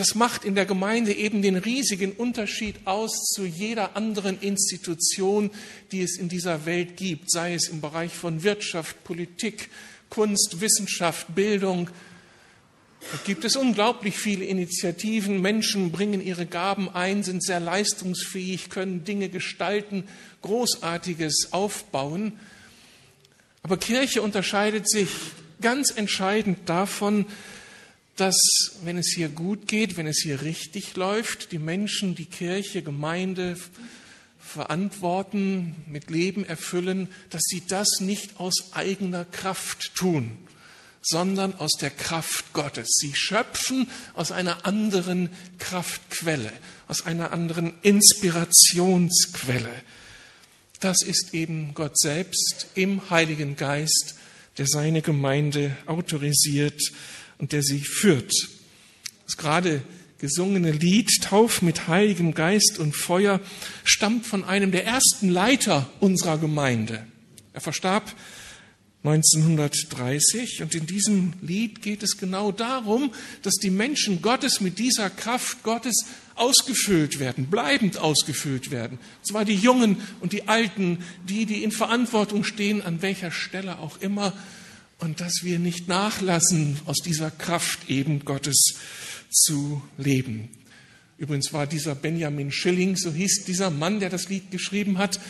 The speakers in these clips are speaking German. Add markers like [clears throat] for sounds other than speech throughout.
Das macht in der Gemeinde eben den riesigen Unterschied aus zu jeder anderen Institution, die es in dieser Welt gibt, sei es im Bereich von Wirtschaft, Politik, Kunst, Wissenschaft, Bildung. Da gibt es unglaublich viele Initiativen. Menschen bringen ihre Gaben ein, sind sehr leistungsfähig, können Dinge gestalten, Großartiges aufbauen. Aber Kirche unterscheidet sich ganz entscheidend davon, dass, wenn es hier gut geht, wenn es hier richtig läuft, die Menschen, die Kirche, Gemeinde verantworten, mit Leben erfüllen, dass sie das nicht aus eigener Kraft tun, sondern aus der Kraft Gottes. Sie schöpfen aus einer anderen Kraftquelle, aus einer anderen Inspirationsquelle. Das ist eben Gott selbst im Heiligen Geist, der seine Gemeinde autorisiert und der sie führt. Das gerade gesungene Lied Tauf mit Heiligem Geist und Feuer stammt von einem der ersten Leiter unserer Gemeinde. Er verstarb 1930 und in diesem Lied geht es genau darum, dass die Menschen Gottes mit dieser Kraft Gottes ausgefüllt werden, bleibend ausgefüllt werden. Und zwar die Jungen und die Alten, die, die in Verantwortung stehen, an welcher Stelle auch immer. Und dass wir nicht nachlassen, aus dieser Kraft eben Gottes zu leben. Übrigens war dieser Benjamin Schilling, so hieß dieser Mann, der das Lied geschrieben hat,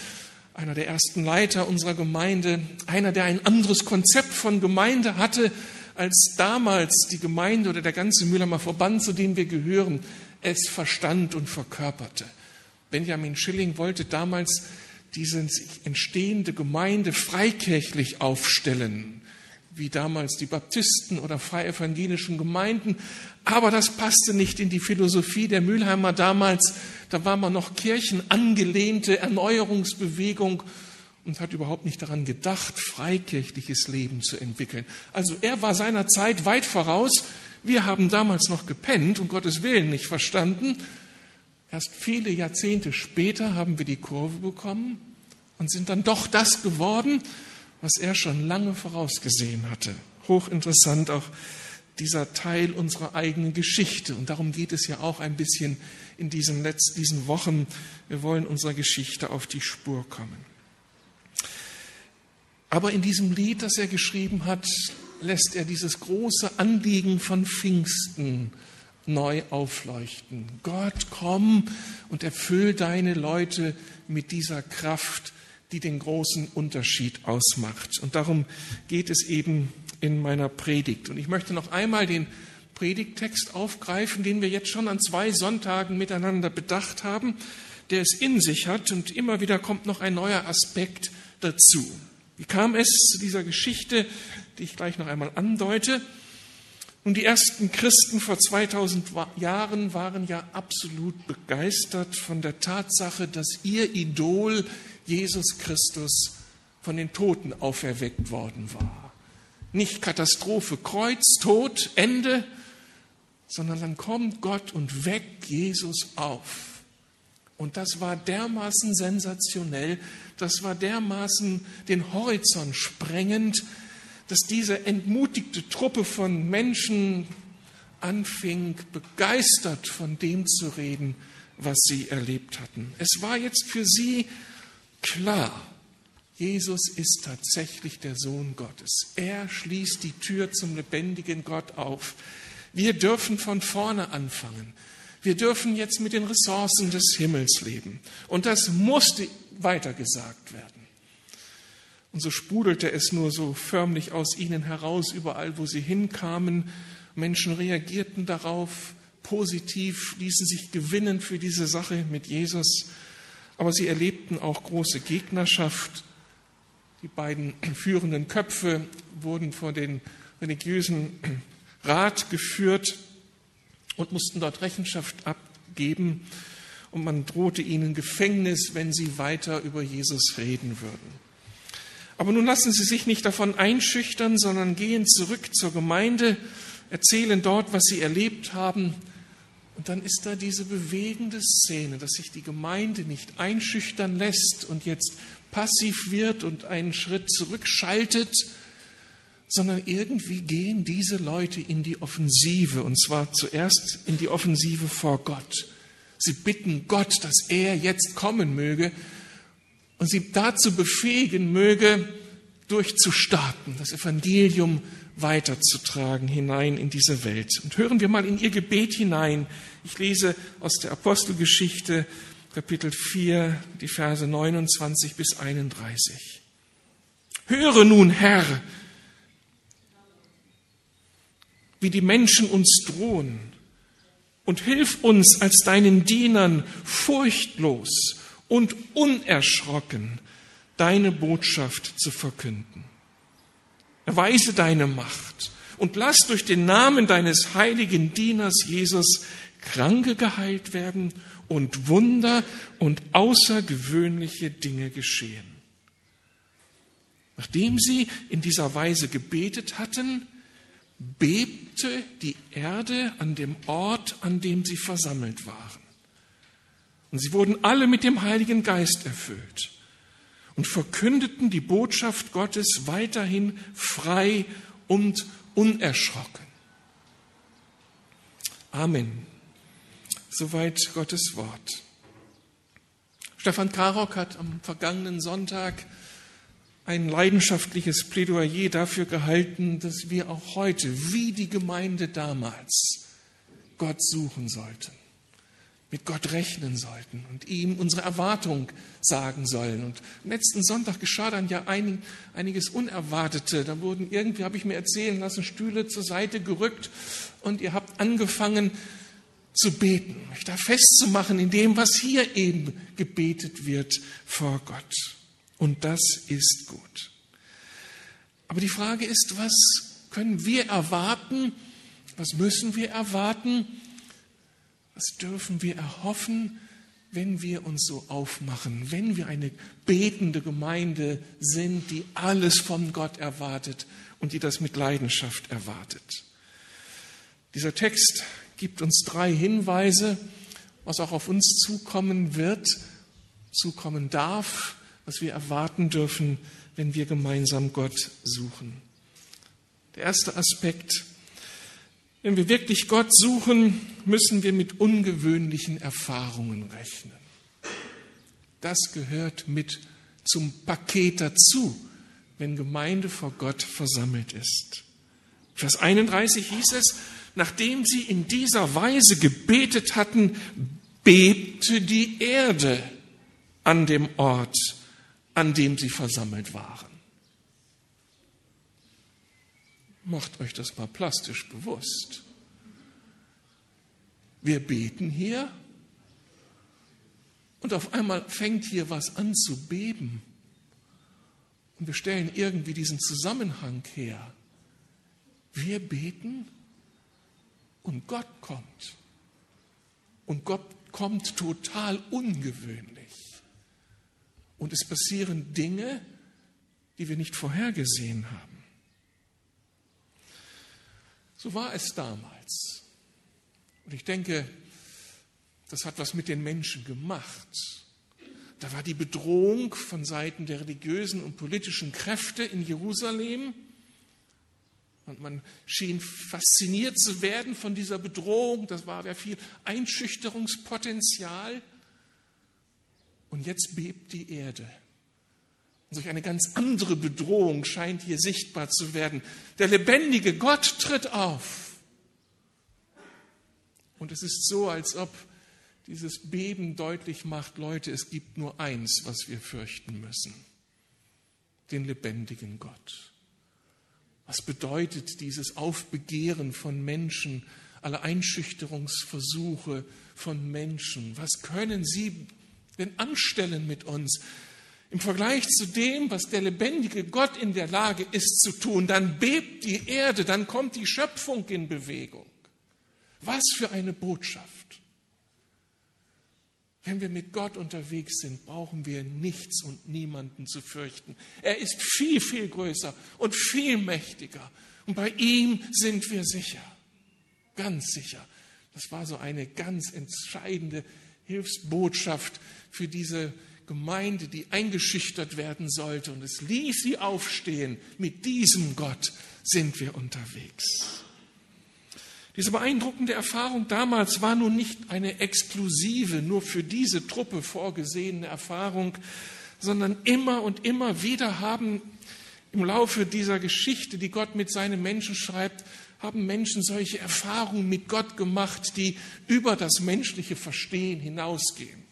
einer der ersten Leiter unserer Gemeinde, einer, der ein anderes Konzept von Gemeinde hatte, als damals die Gemeinde oder der ganze Mühlheimer Verband, zu dem wir gehören, es verstand und verkörperte. Benjamin Schilling wollte damals diese entstehende Gemeinde freikirchlich aufstellen, wie damals die Baptisten oder freievangelischen Gemeinden. Aber das passte nicht in die Philosophie der Mülheimer damals. Da war man noch kirchenangelehnte Erneuerungsbewegung und hat überhaupt nicht daran gedacht, freikirchliches Leben zu entwickeln. Also er war seiner Zeit weit voraus. Wir haben damals noch gepennt und Gottes Willen nicht verstanden. Erst viele Jahrzehnte später haben wir die Kurve bekommen und sind dann doch das geworden, was er schon lange vorausgesehen hatte. Hochinteressant auch dieser Teil unserer eigenen Geschichte. Und darum geht es ja auch ein bisschen in diesen letzten diesen Wochen. Wir wollen unserer Geschichte auf die Spur kommen. Aber in diesem Lied, das er geschrieben hat, lässt er dieses große Anliegen von Pfingsten neu aufleuchten. Gott, komm und erfüll deine Leute mit dieser Kraft, die den großen Unterschied ausmacht. Und darum geht es eben in meiner Predigt. Und ich möchte noch einmal den Predigttext aufgreifen, den wir jetzt schon an zwei Sonntagen miteinander bedacht haben, der es in sich hat und immer wieder kommt noch ein neuer Aspekt dazu. Wie kam es zu dieser Geschichte, die ich gleich noch einmal andeute? Und die ersten Christen vor 2000 Jahren waren ja absolut begeistert von der Tatsache, dass ihr Idol Jesus Christus von den Toten auferweckt worden war. Nicht Katastrophe, Kreuz, Tod, Ende, sondern dann kommt Gott und weckt Jesus auf. Und das war dermaßen sensationell, das war dermaßen den Horizont sprengend, dass diese entmutigte Truppe von Menschen anfing, begeistert von dem zu reden, was sie erlebt hatten. Es war jetzt für sie klar, Jesus ist tatsächlich der Sohn Gottes. Er schließt die Tür zum lebendigen Gott auf. Wir dürfen von vorne anfangen. Wir dürfen jetzt mit den Ressourcen des Himmels leben. Und das musste weitergesagt werden. Und so sprudelte es nur so förmlich aus ihnen heraus, überall, wo sie hinkamen. Menschen reagierten darauf positiv, ließen sich gewinnen für diese Sache mit Jesus. Aber sie erlebten auch große Gegnerschaft. Die beiden [clears throat] führenden Köpfe wurden vor den religiösen [clears throat] Rat geführt und mussten dort Rechenschaft abgeben. Und man drohte ihnen Gefängnis, wenn sie weiter über Jesus reden würden. Aber nun lassen Sie sich nicht davon einschüchtern, sondern gehen zurück zur Gemeinde, erzählen dort, was Sie erlebt haben. Und dann ist da diese bewegende Szene, dass sich die Gemeinde nicht einschüchtern lässt und jetzt passiv wird und einen Schritt zurückschaltet, sondern irgendwie gehen diese Leute in die Offensive, und zwar zuerst in die Offensive vor Gott. Sie bitten Gott, dass er jetzt kommen möge und sie dazu befähigen möge, durchzustarten, das Evangelium weiterzutragen hinein in diese Welt. Und hören wir mal in ihr Gebet hinein. Ich lese aus der Apostelgeschichte Kapitel 4, die Verse 29 bis 31. Höre nun, Herr, wie die Menschen uns drohen, und hilf uns als deinen Dienern furchtlos und unerschrocken deine Botschaft zu verkünden. Erweise deine Macht und lass durch den Namen deines heiligen Dieners Jesus Kranke geheilt werden und Wunder und außergewöhnliche Dinge geschehen. Nachdem sie in dieser Weise gebetet hatten, bebte die Erde an dem Ort, an dem sie versammelt waren. Und sie wurden alle mit dem Heiligen Geist erfüllt und verkündeten die Botschaft Gottes weiterhin frei und unerschrocken. Amen. Soweit Gottes Wort. Stefan Karok hat am vergangenen Sonntag ein leidenschaftliches Plädoyer dafür gehalten, dass wir auch heute, wie die Gemeinde damals, Gott suchen sollten, mit Gott rechnen sollten und ihm unsere Erwartung sagen sollen. Und letzten Sonntag geschah dann ja ein, einiges Unerwartete. Da wurden irgendwie, habe ich mir erzählen lassen, Stühle zur Seite gerückt und ihr habt angefangen zu beten, euch da festzumachen in dem, was hier eben gebetet wird vor Gott. Und das ist gut. Aber die Frage ist, was können wir erwarten? Was müssen wir erwarten? Was dürfen wir erhoffen, wenn wir uns so aufmachen, wenn wir eine betende Gemeinde sind, die alles von Gott erwartet und die das mit Leidenschaft erwartet? Dieser Text gibt uns drei Hinweise, was auch auf uns zukommen wird, zukommen darf, was wir erwarten dürfen, wenn wir gemeinsam Gott suchen. Der erste Aspekt, wenn wir wirklich Gott suchen, müssen wir mit ungewöhnlichen Erfahrungen rechnen. Das gehört mit zum Paket dazu, wenn Gemeinde vor Gott versammelt ist. Vers 31 hieß es, nachdem sie in dieser Weise gebetet hatten, bebte die Erde an dem Ort, an dem sie versammelt waren. Macht euch das mal plastisch bewusst. Wir beten hier und auf einmal fängt hier was an zu beben. Und wir stellen irgendwie diesen Zusammenhang her. Wir beten und Gott kommt. Und Gott kommt total ungewöhnlich. Und es passieren Dinge, die wir nicht vorhergesehen haben. So war es damals. Und ich denke, das hat was mit den Menschen gemacht. Da war die Bedrohung von Seiten der religiösen und politischen Kräfte in Jerusalem. Und man schien fasziniert zu werden von dieser Bedrohung. Das war ja viel Einschüchterungspotenzial. Und jetzt bebt die Erde. Und solch eine ganz andere Bedrohung scheint hier sichtbar zu werden. Der lebendige Gott tritt auf. Und es ist so, als ob dieses Beben deutlich macht, Leute, es gibt nur eins, was wir fürchten müssen. Den lebendigen Gott. Was bedeutet dieses Aufbegehren von Menschen, alle Einschüchterungsversuche von Menschen? Was können sie denn anstellen mit uns? Im Vergleich zu dem, was der lebendige Gott in der Lage ist zu tun, dann bebt die Erde, dann kommt die Schöpfung in Bewegung. Was für eine Botschaft. Wenn wir mit Gott unterwegs sind, brauchen wir nichts und niemanden zu fürchten. Er ist viel, viel größer und viel mächtiger. Und bei ihm sind wir sicher. Ganz sicher. Das war so eine ganz entscheidende Hilfsbotschaft für diese Gemeinde, die eingeschüchtert werden sollte. Und es ließ sie aufstehen. Mit diesem Gott sind wir unterwegs. Diese beeindruckende Erfahrung damals war nun nicht eine exklusive, nur für diese Truppe vorgesehene Erfahrung, sondern immer und immer wieder haben im Laufe dieser Geschichte, die Gott mit seinen Menschen schreibt, haben Menschen solche Erfahrungen mit Gott gemacht, die über das menschliche Verstehen hinausgehen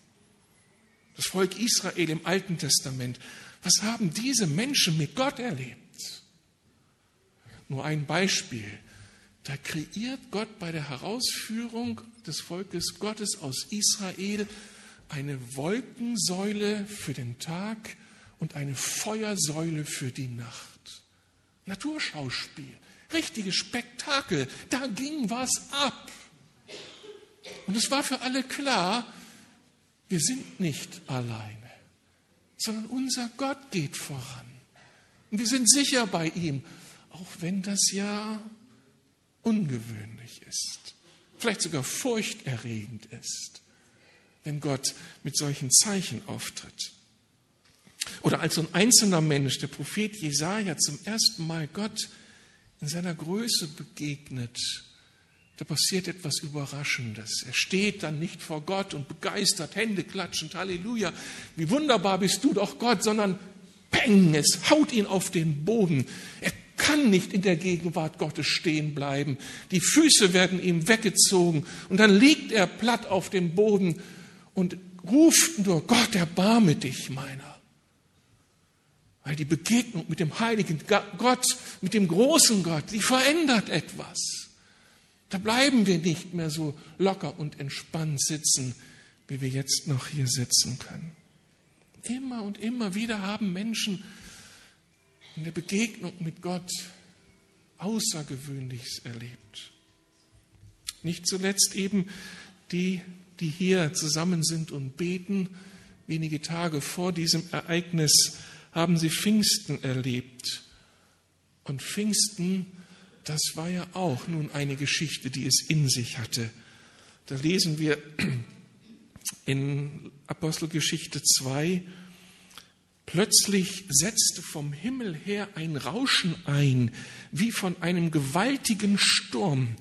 das Volk Israel im Alten Testament, was haben diese Menschen mit Gott erlebt? Nur ein Beispiel. Da kreiert Gott bei der Herausführung des Volkes Gottes aus Israel eine Wolkensäule für den Tag und eine Feuersäule für die Nacht. Naturschauspiel, richtiges Spektakel, da ging was ab. Und es war für alle klar, wir sind nicht alleine, sondern unser Gott geht voran. Und wir sind sicher bei ihm, auch wenn das ja ungewöhnlich ist, vielleicht sogar furchterregend ist, wenn Gott mit solchen Zeichen auftritt. Oder als so ein einzelner Mensch, der Prophet Jesaja, zum ersten Mal Gott in seiner Größe begegnet da passiert etwas Überraschendes. Er steht dann nicht vor Gott und begeistert, Hände klatschend, Halleluja, wie wunderbar bist du doch Gott, sondern peng, es haut ihn auf den Boden. Er kann nicht in der Gegenwart Gottes stehen bleiben. Die Füße werden ihm weggezogen und dann liegt er platt auf dem Boden und ruft nur, Gott, erbarme dich meiner. Weil die Begegnung mit dem heiligen Gott, mit dem großen Gott, die verändert etwas. Da bleiben wir nicht mehr so locker und entspannt sitzen, wie wir jetzt noch hier sitzen können. Immer und immer wieder haben Menschen in der Begegnung mit Gott Außergewöhnliches erlebt. Nicht zuletzt eben die, die hier zusammen sind und beten. Wenige Tage vor diesem Ereignis haben sie Pfingsten erlebt. Und Pfingsten das war ja auch nun eine Geschichte, die es in sich hatte. Da lesen wir [clears throat] in Apostelgeschichte 2, Plötzlich setzte vom Himmel her ein Rauschen ein, wie von einem gewaltigen Sturm.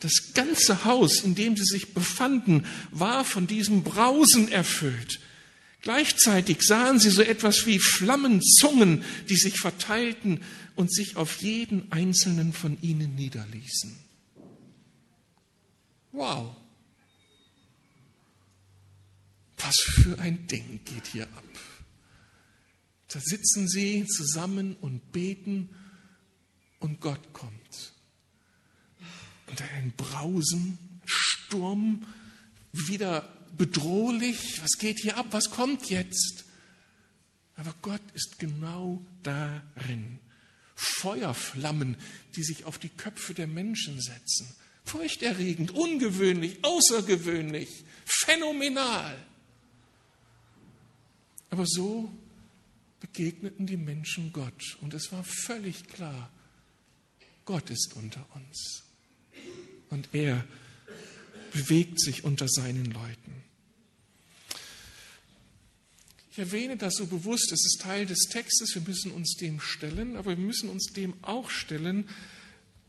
Das ganze Haus, in dem sie sich befanden, war von diesem Brausen erfüllt. Gleichzeitig sahen sie so etwas wie Flammenzungen, die sich verteilten und sich auf jeden einzelnen von ihnen niederließen. Wow. Was für ein Ding geht hier ab. Da sitzen sie zusammen und beten und Gott kommt. Und ein Brausen, Sturm, wieder bedrohlich. Was geht hier ab? Was kommt jetzt? Aber Gott ist genau darin. Feuerflammen, die sich auf die Köpfe der Menschen setzen. Furchterregend, ungewöhnlich, außergewöhnlich, phänomenal. Aber so begegneten die Menschen Gott und es war völlig klar, Gott ist unter uns und er bewegt sich unter seinen Leuten. Ich erwähne das so bewusst, es ist Teil des Textes, wir müssen uns dem stellen, aber wir müssen uns dem auch stellen,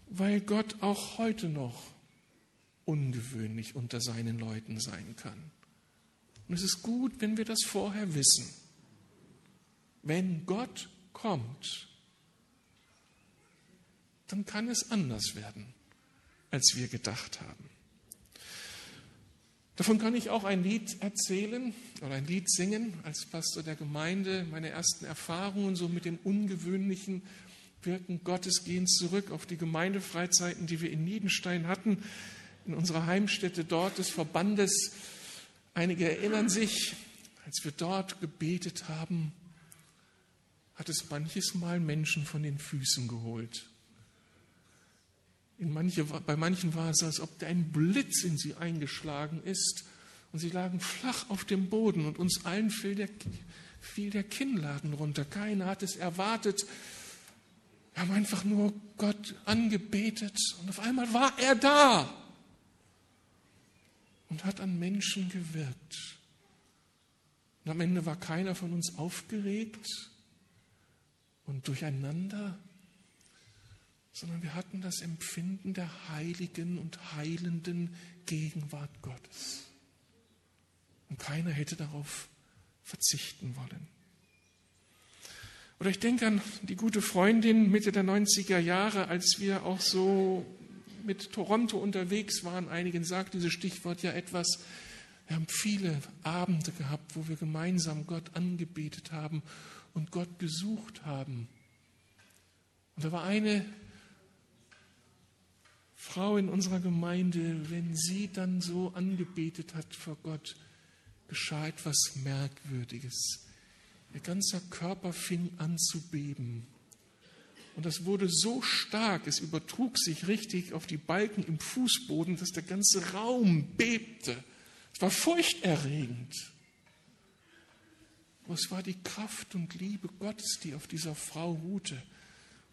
weil Gott auch heute noch ungewöhnlich unter seinen Leuten sein kann. Und es ist gut, wenn wir das vorher wissen. Wenn Gott kommt, dann kann es anders werden, als wir gedacht haben. Davon kann ich auch ein Lied erzählen oder ein Lied singen als Pastor der Gemeinde. Meine ersten Erfahrungen so mit dem ungewöhnlichen Wirken Gottes gehen zurück auf die Gemeindefreizeiten, die wir in Niedenstein hatten, in unserer Heimstätte dort des Verbandes. Einige erinnern sich, als wir dort gebetet haben, hat es manches Mal Menschen von den Füßen geholt. Manche, bei manchen war es, als ob ein Blitz in sie eingeschlagen ist und sie lagen flach auf dem Boden und uns allen fiel der, fiel der Kinnladen runter. Keiner hat es erwartet. Wir haben einfach nur Gott angebetet und auf einmal war er da und hat an Menschen gewirkt. Und am Ende war keiner von uns aufgeregt und durcheinander, sondern wir hatten das Empfinden der heiligen und heilenden Gegenwart Gottes. Und keiner hätte darauf verzichten wollen. Oder ich denke an die gute Freundin Mitte der 90er Jahre, als wir auch so mit Toronto unterwegs waren. Einigen sagt dieses Stichwort ja etwas. Wir haben viele Abende gehabt, wo wir gemeinsam Gott angebetet haben und Gott gesucht haben. Und da war eine Frau in unserer Gemeinde, wenn sie dann so angebetet hat vor Gott, geschah etwas Merkwürdiges. Ihr ganzer Körper fing an zu beben. Und das wurde so stark, es übertrug sich richtig auf die Balken im Fußboden, dass der ganze Raum bebte. Es war furchterregend. Aber es war die Kraft und Liebe Gottes, die auf dieser Frau ruhte.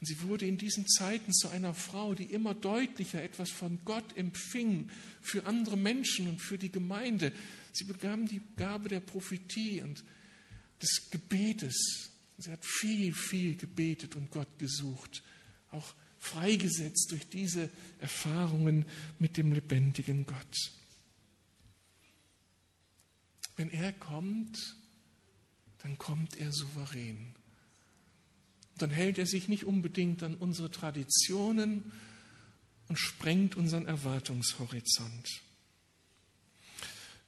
Und sie wurde in diesen Zeiten zu einer Frau, die immer deutlicher etwas von Gott empfing für andere Menschen und für die Gemeinde. Sie bekam die Gabe der Prophetie und des Gebetes. Sie hat viel, viel gebetet und Gott gesucht, auch freigesetzt durch diese Erfahrungen mit dem lebendigen Gott. Wenn er kommt, dann kommt er souverän. Dann hält er sich nicht unbedingt an unsere Traditionen und sprengt unseren Erwartungshorizont.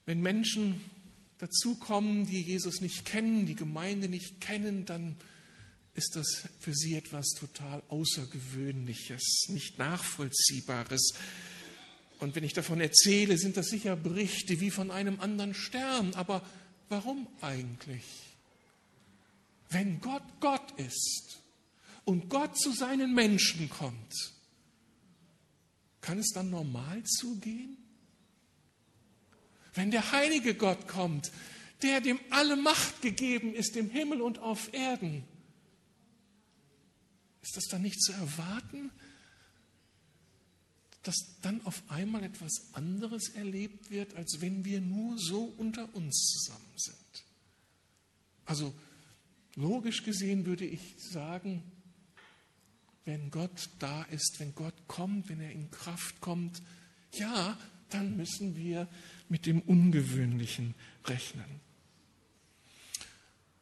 Wenn Menschen dazukommen, die Jesus nicht kennen, die Gemeinde nicht kennen, dann ist das für sie etwas total Außergewöhnliches, nicht Nachvollziehbares. Und wenn ich davon erzähle, sind das sicher Berichte wie von einem anderen Stern. Aber warum eigentlich? Wenn Gott Gott ist und Gott zu seinen Menschen kommt, kann es dann normal zugehen? Wenn der heilige Gott kommt, der dem alle Macht gegeben ist im Himmel und auf Erden, ist das dann nicht zu erwarten, dass dann auf einmal etwas anderes erlebt wird, als wenn wir nur so unter uns zusammen sind? Also logisch gesehen würde ich sagen, wenn Gott da ist, wenn Gott kommt, wenn er in Kraft kommt, ja, dann müssen wir mit dem Ungewöhnlichen rechnen.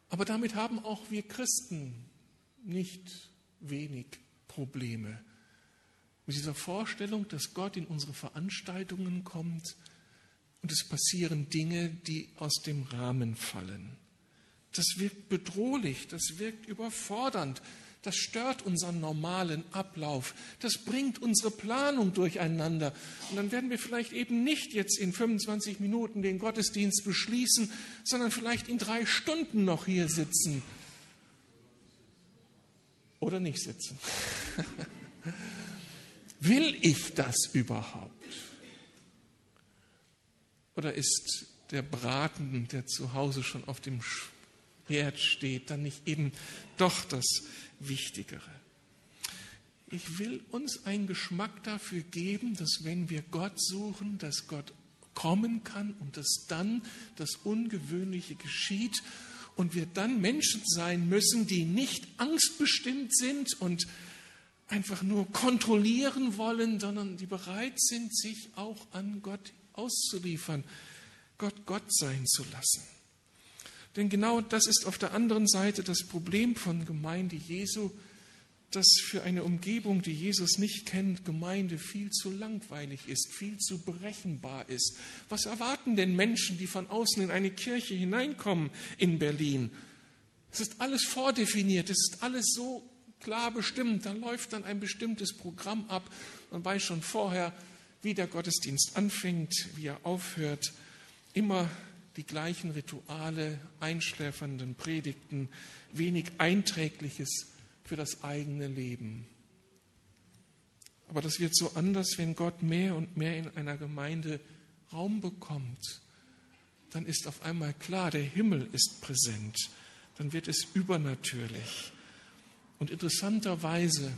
Aber damit haben auch wir Christen nicht wenig Probleme. Mit dieser Vorstellung, dass Gott in unsere Veranstaltungen kommt und es passieren Dinge, die aus dem Rahmen fallen. Das wirkt bedrohlich, das wirkt überfordernd, das stört unseren normalen Ablauf. Das bringt unsere Planung durcheinander. Und dann werden wir vielleicht eben nicht jetzt in 25 Minuten den Gottesdienst beschließen, sondern vielleicht in drei Stunden noch hier sitzen. Oder nicht sitzen. [laughs] Will ich das überhaupt? Oder ist der Braten, der zu Hause schon auf dem Herd steht, dann nicht eben doch das Wichtigere. Ich will uns einen Geschmack dafür geben, dass wenn wir Gott suchen, dass Gott kommen kann und dass dann das Ungewöhnliche geschieht und wir dann Menschen sein müssen, die nicht angstbestimmt sind und einfach nur kontrollieren wollen, sondern die bereit sind, sich auch an Gott auszuliefern, Gott Gott sein zu lassen. Denn genau das ist auf der anderen Seite das Problem von Gemeinde Jesu, dass für eine Umgebung, die Jesus nicht kennt, Gemeinde viel zu langweilig ist, viel zu berechenbar ist. Was erwarten denn Menschen, die von außen in eine Kirche hineinkommen in Berlin? Es ist alles vordefiniert, es ist alles so klar bestimmt. Da läuft dann ein bestimmtes Programm ab. Man weiß schon vorher, wie der Gottesdienst anfängt, wie er aufhört. Immer die gleichen Rituale, einschläfernden Predigten, wenig Einträgliches für das eigene Leben. Aber das wird so anders, wenn Gott mehr und mehr in einer Gemeinde Raum bekommt. Dann ist auf einmal klar, der Himmel ist präsent. Dann wird es übernatürlich. Und interessanterweise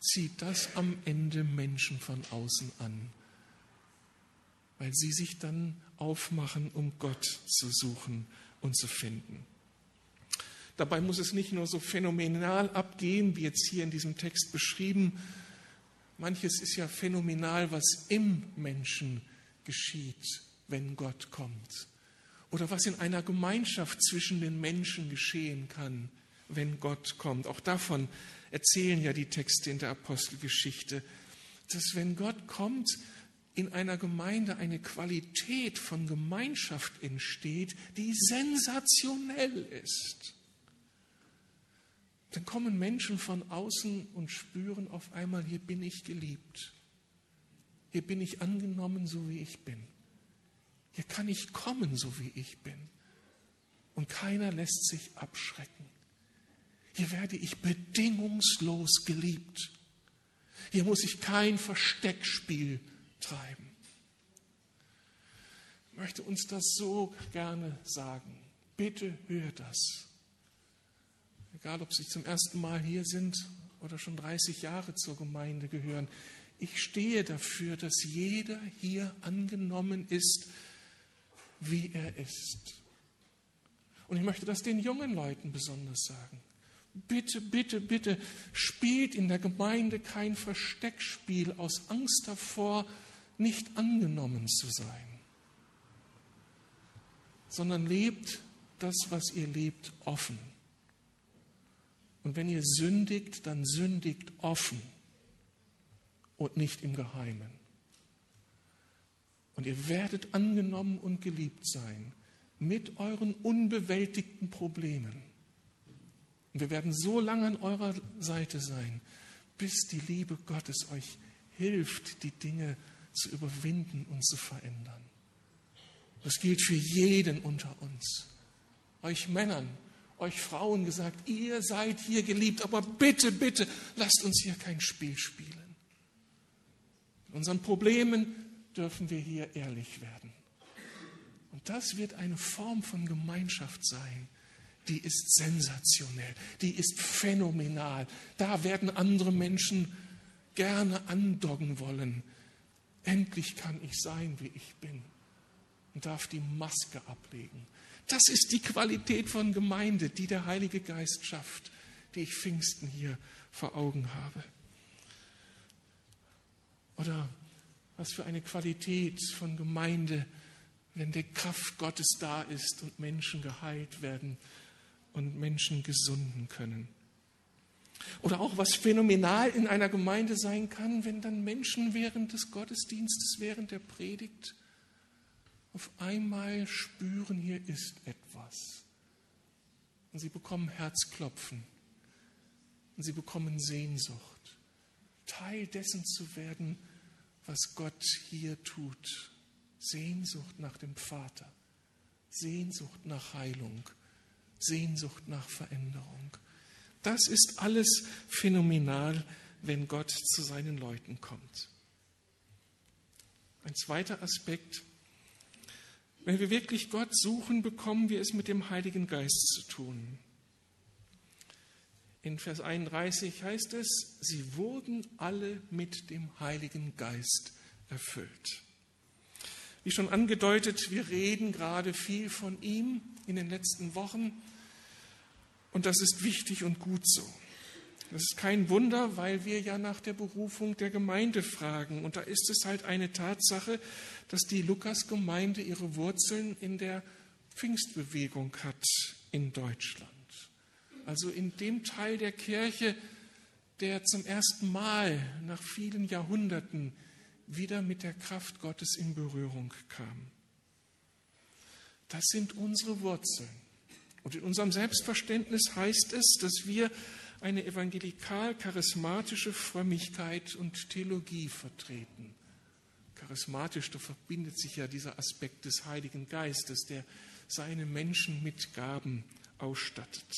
zieht das am Ende Menschen von außen an weil sie sich dann aufmachen, um Gott zu suchen und zu finden. Dabei muss es nicht nur so phänomenal abgehen, wie jetzt hier in diesem Text beschrieben. Manches ist ja phänomenal, was im Menschen geschieht, wenn Gott kommt. Oder was in einer Gemeinschaft zwischen den Menschen geschehen kann, wenn Gott kommt. Auch davon erzählen ja die Texte in der Apostelgeschichte, dass wenn Gott kommt, in einer Gemeinde eine Qualität von Gemeinschaft entsteht, die sensationell ist dann kommen Menschen von außen und spüren auf einmal, hier bin ich geliebt. Hier bin ich angenommen, so wie ich bin. Hier kann ich kommen, so wie ich bin. Und keiner lässt sich abschrecken. Hier werde ich bedingungslos geliebt. Hier muss ich kein Versteckspiel treiben. Ich möchte uns das so gerne sagen. Bitte hör das egal ob Sie zum ersten Mal hier sind oder schon 30 Jahre zur Gemeinde gehören, ich stehe dafür, dass jeder hier angenommen ist, wie er ist. Und ich möchte das den jungen Leuten besonders sagen. Bitte, bitte, bitte, spielt in der Gemeinde kein Versteckspiel aus Angst davor, nicht angenommen zu sein, sondern lebt das, was ihr lebt, offen. Und wenn ihr sündigt, dann sündigt offen und nicht im Geheimen. Und ihr werdet angenommen und geliebt sein mit euren unbewältigten Problemen. Und wir werden so lange an eurer Seite sein, bis die Liebe Gottes euch hilft, die Dinge zu überwinden und zu verändern. Das gilt für jeden unter uns. Euch Männern, euch Frauen gesagt, ihr seid hier geliebt, aber bitte, bitte, lasst uns hier kein Spiel spielen. In unseren Problemen dürfen wir hier ehrlich werden. Und das wird eine Form von Gemeinschaft sein, die ist sensationell, die ist phänomenal. Da werden andere Menschen gerne andocken wollen. Endlich kann ich sein, wie ich bin und darf die Maske ablegen das ist die Qualität von Gemeinde, die der Heilige Geist schafft, die ich Pfingsten hier vor Augen habe. Oder was für eine Qualität von Gemeinde, wenn die Kraft Gottes da ist und Menschen geheilt werden und Menschen gesunden können. Oder auch was phänomenal in einer Gemeinde sein kann, wenn dann Menschen während des Gottesdienstes, während der Predigt auf einmal spüren, hier ist etwas. Und sie bekommen Herzklopfen. Und sie bekommen Sehnsucht, Teil dessen zu werden, was Gott hier tut. Sehnsucht nach dem Vater, Sehnsucht nach Heilung, Sehnsucht nach Veränderung. Das ist alles phänomenal, wenn Gott zu seinen Leuten kommt. Ein zweiter Aspekt wenn wir wirklich Gott suchen, bekommen wir es mit dem Heiligen Geist zu tun. In Vers 31 heißt es, sie wurden alle mit dem Heiligen Geist erfüllt. Wie schon angedeutet, wir reden gerade viel von ihm in den letzten Wochen und das ist wichtig und gut so. Das ist kein Wunder, weil wir ja nach der Berufung der Gemeinde fragen. Und da ist es halt eine Tatsache, dass die Lukas-Gemeinde ihre Wurzeln in der Pfingstbewegung hat in Deutschland. Also in dem Teil der Kirche, der zum ersten Mal nach vielen Jahrhunderten wieder mit der Kraft Gottes in Berührung kam. Das sind unsere Wurzeln. Und in unserem Selbstverständnis heißt es, dass wir eine evangelikal-charismatische Frömmigkeit und Theologie vertreten. Charismatisch, da verbindet sich ja dieser Aspekt des Heiligen Geistes, der seine Menschen mit Gaben ausstattet.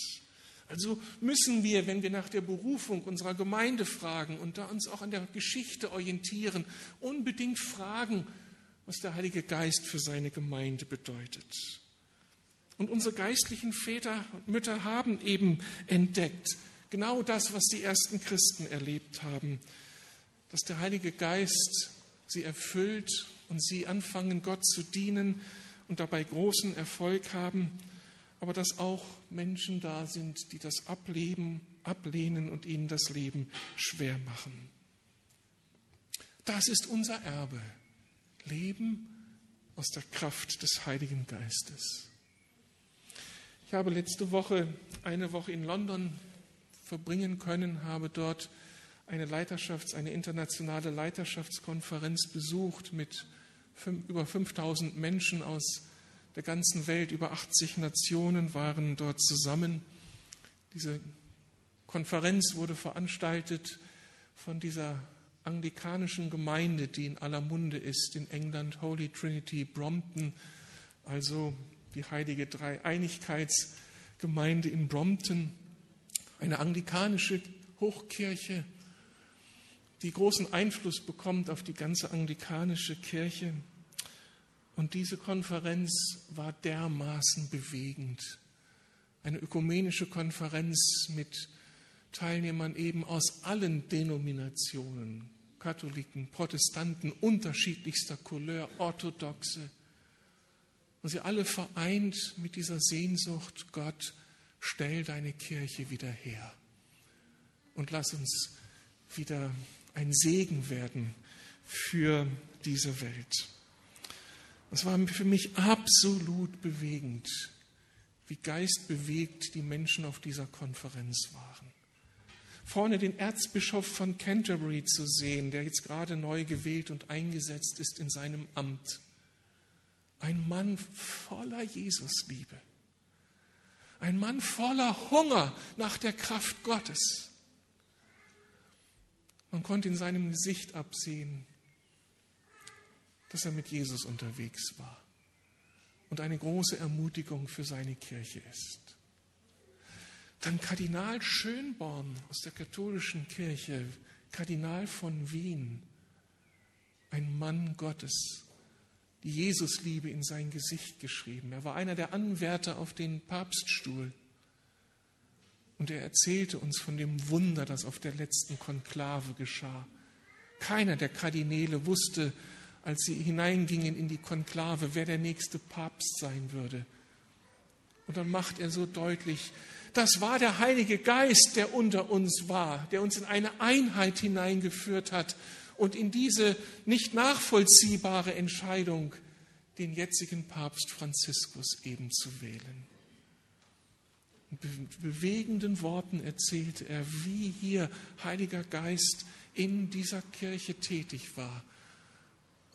Also müssen wir, wenn wir nach der Berufung unserer Gemeinde fragen und da uns auch an der Geschichte orientieren, unbedingt fragen, was der Heilige Geist für seine Gemeinde bedeutet. Und unsere geistlichen Väter und Mütter haben eben entdeckt, Genau das, was die ersten Christen erlebt haben, dass der Heilige Geist sie erfüllt und sie anfangen, Gott zu dienen und dabei großen Erfolg haben. aber dass auch Menschen da sind, die das ableben, ablehnen und ihnen das Leben schwer machen. Das ist unser Erbe. Leben aus der Kraft des Heiligen Geistes. Ich habe letzte Woche eine Woche in London verbringen können, habe dort eine Leiterschafts-, eine internationale Leiterschaftskonferenz besucht mit über 5000 Menschen aus der ganzen Welt, über 80 Nationen waren dort zusammen. Diese Konferenz wurde veranstaltet von dieser anglikanischen Gemeinde, die in aller Munde ist, in England, Holy Trinity Brompton, also die heilige Dreieinigkeitsgemeinde in Brompton, eine anglikanische Hochkirche, die großen Einfluss bekommt auf die ganze anglikanische Kirche. Und diese Konferenz war dermaßen bewegend. Eine ökumenische Konferenz mit Teilnehmern eben aus allen Denominationen, Katholiken, Protestanten unterschiedlichster Couleur, Orthodoxe. Und sie alle vereint mit dieser Sehnsucht, Gott, stell deine Kirche wieder her und lass uns wieder ein Segen werden für diese Welt. Das war für mich absolut bewegend, wie geistbewegt die Menschen auf dieser Konferenz waren. Vorne den Erzbischof von Canterbury zu sehen, der jetzt gerade neu gewählt und eingesetzt ist in seinem Amt. Ein Mann voller Jesusliebe. Ein Mann voller Hunger nach der Kraft Gottes. Man konnte in seinem Gesicht absehen, dass er mit Jesus unterwegs war und eine große Ermutigung für seine Kirche ist. Dann Kardinal Schönborn aus der katholischen Kirche, Kardinal von Wien, ein Mann Gottes, die Jesusliebe in sein Gesicht geschrieben. Er war einer der Anwärter auf den Papststuhl. Und er erzählte uns von dem Wunder, das auf der letzten Konklave geschah. Keiner der Kardinäle wusste, als sie hineingingen in die Konklave, wer der nächste Papst sein würde. Und dann macht er so deutlich, das war der Heilige Geist, der unter uns war, der uns in eine Einheit hineingeführt hat und in diese nicht nachvollziehbare Entscheidung, den jetzigen Papst Franziskus eben zu wählen. Mit bewegenden Worten erzählte er, wie hier Heiliger Geist in dieser Kirche tätig war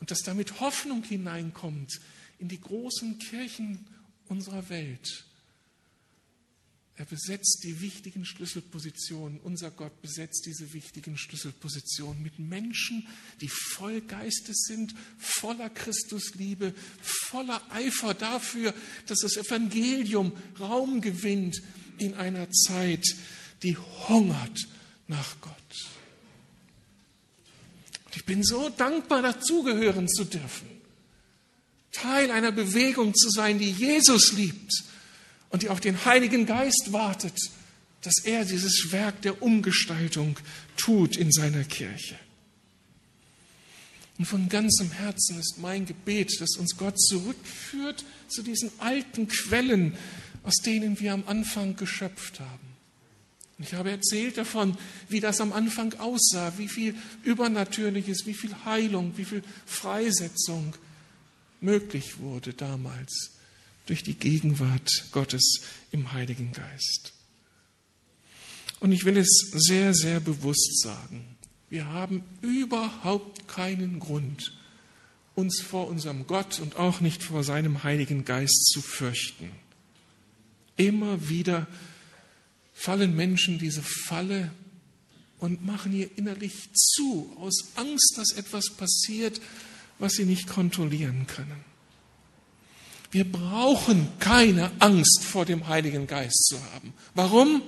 und dass damit Hoffnung hineinkommt in die großen Kirchen unserer Welt. Er besetzt die wichtigen Schlüsselpositionen. Unser Gott besetzt diese wichtigen Schlüsselpositionen mit Menschen, die voll Geistes sind, voller Christusliebe, voller Eifer dafür, dass das Evangelium Raum gewinnt in einer Zeit, die hungert nach Gott. Ich bin so dankbar, dazugehören zu dürfen. Teil einer Bewegung zu sein, die Jesus liebt und die auf den Heiligen Geist wartet, dass er dieses Werk der Umgestaltung tut in seiner Kirche. Und von ganzem Herzen ist mein Gebet, dass uns Gott zurückführt zu diesen alten Quellen, aus denen wir am Anfang geschöpft haben. Ich habe erzählt davon, wie das am Anfang aussah, wie viel Übernatürliches, wie viel Heilung, wie viel Freisetzung möglich wurde damals durch die Gegenwart Gottes im Heiligen Geist. Und ich will es sehr, sehr bewusst sagen. Wir haben überhaupt keinen Grund, uns vor unserem Gott und auch nicht vor seinem Heiligen Geist zu fürchten. Immer wieder fallen Menschen diese Falle und machen ihr innerlich zu, aus Angst, dass etwas passiert, was sie nicht kontrollieren können. Wir brauchen keine Angst vor dem Heiligen Geist zu haben. Warum?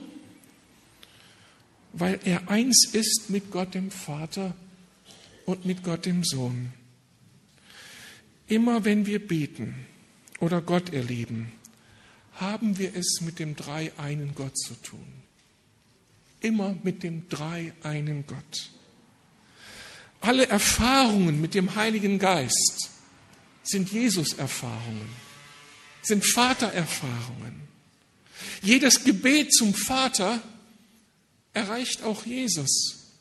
Weil er eins ist mit Gott dem Vater und mit Gott dem Sohn. Immer wenn wir beten oder Gott erleben, haben wir es mit dem dreieinen Gott zu tun. Immer mit dem dreieinen Gott. Alle Erfahrungen mit dem Heiligen Geist sind Jesus-Erfahrungen, sind Vatererfahrungen. Jedes Gebet zum Vater erreicht auch Jesus,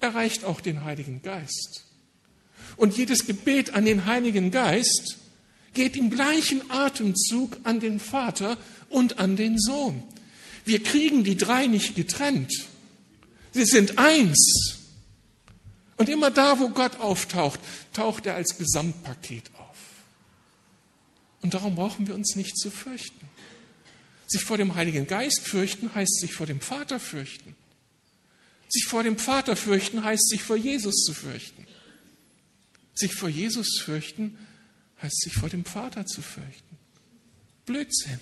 erreicht auch den Heiligen Geist. Und jedes Gebet an den Heiligen Geist geht im gleichen Atemzug an den Vater und an den Sohn. Wir kriegen die drei nicht getrennt. Sie sind eins. Und immer da, wo Gott auftaucht, taucht er als Gesamtpaket auf. Und darum brauchen wir uns nicht zu fürchten. Sich vor dem Heiligen Geist fürchten heißt sich vor dem Vater fürchten. Sich vor dem Vater fürchten heißt sich vor Jesus zu fürchten. Sich vor Jesus fürchten heißt sich vor dem Vater zu fürchten. Blödsinn.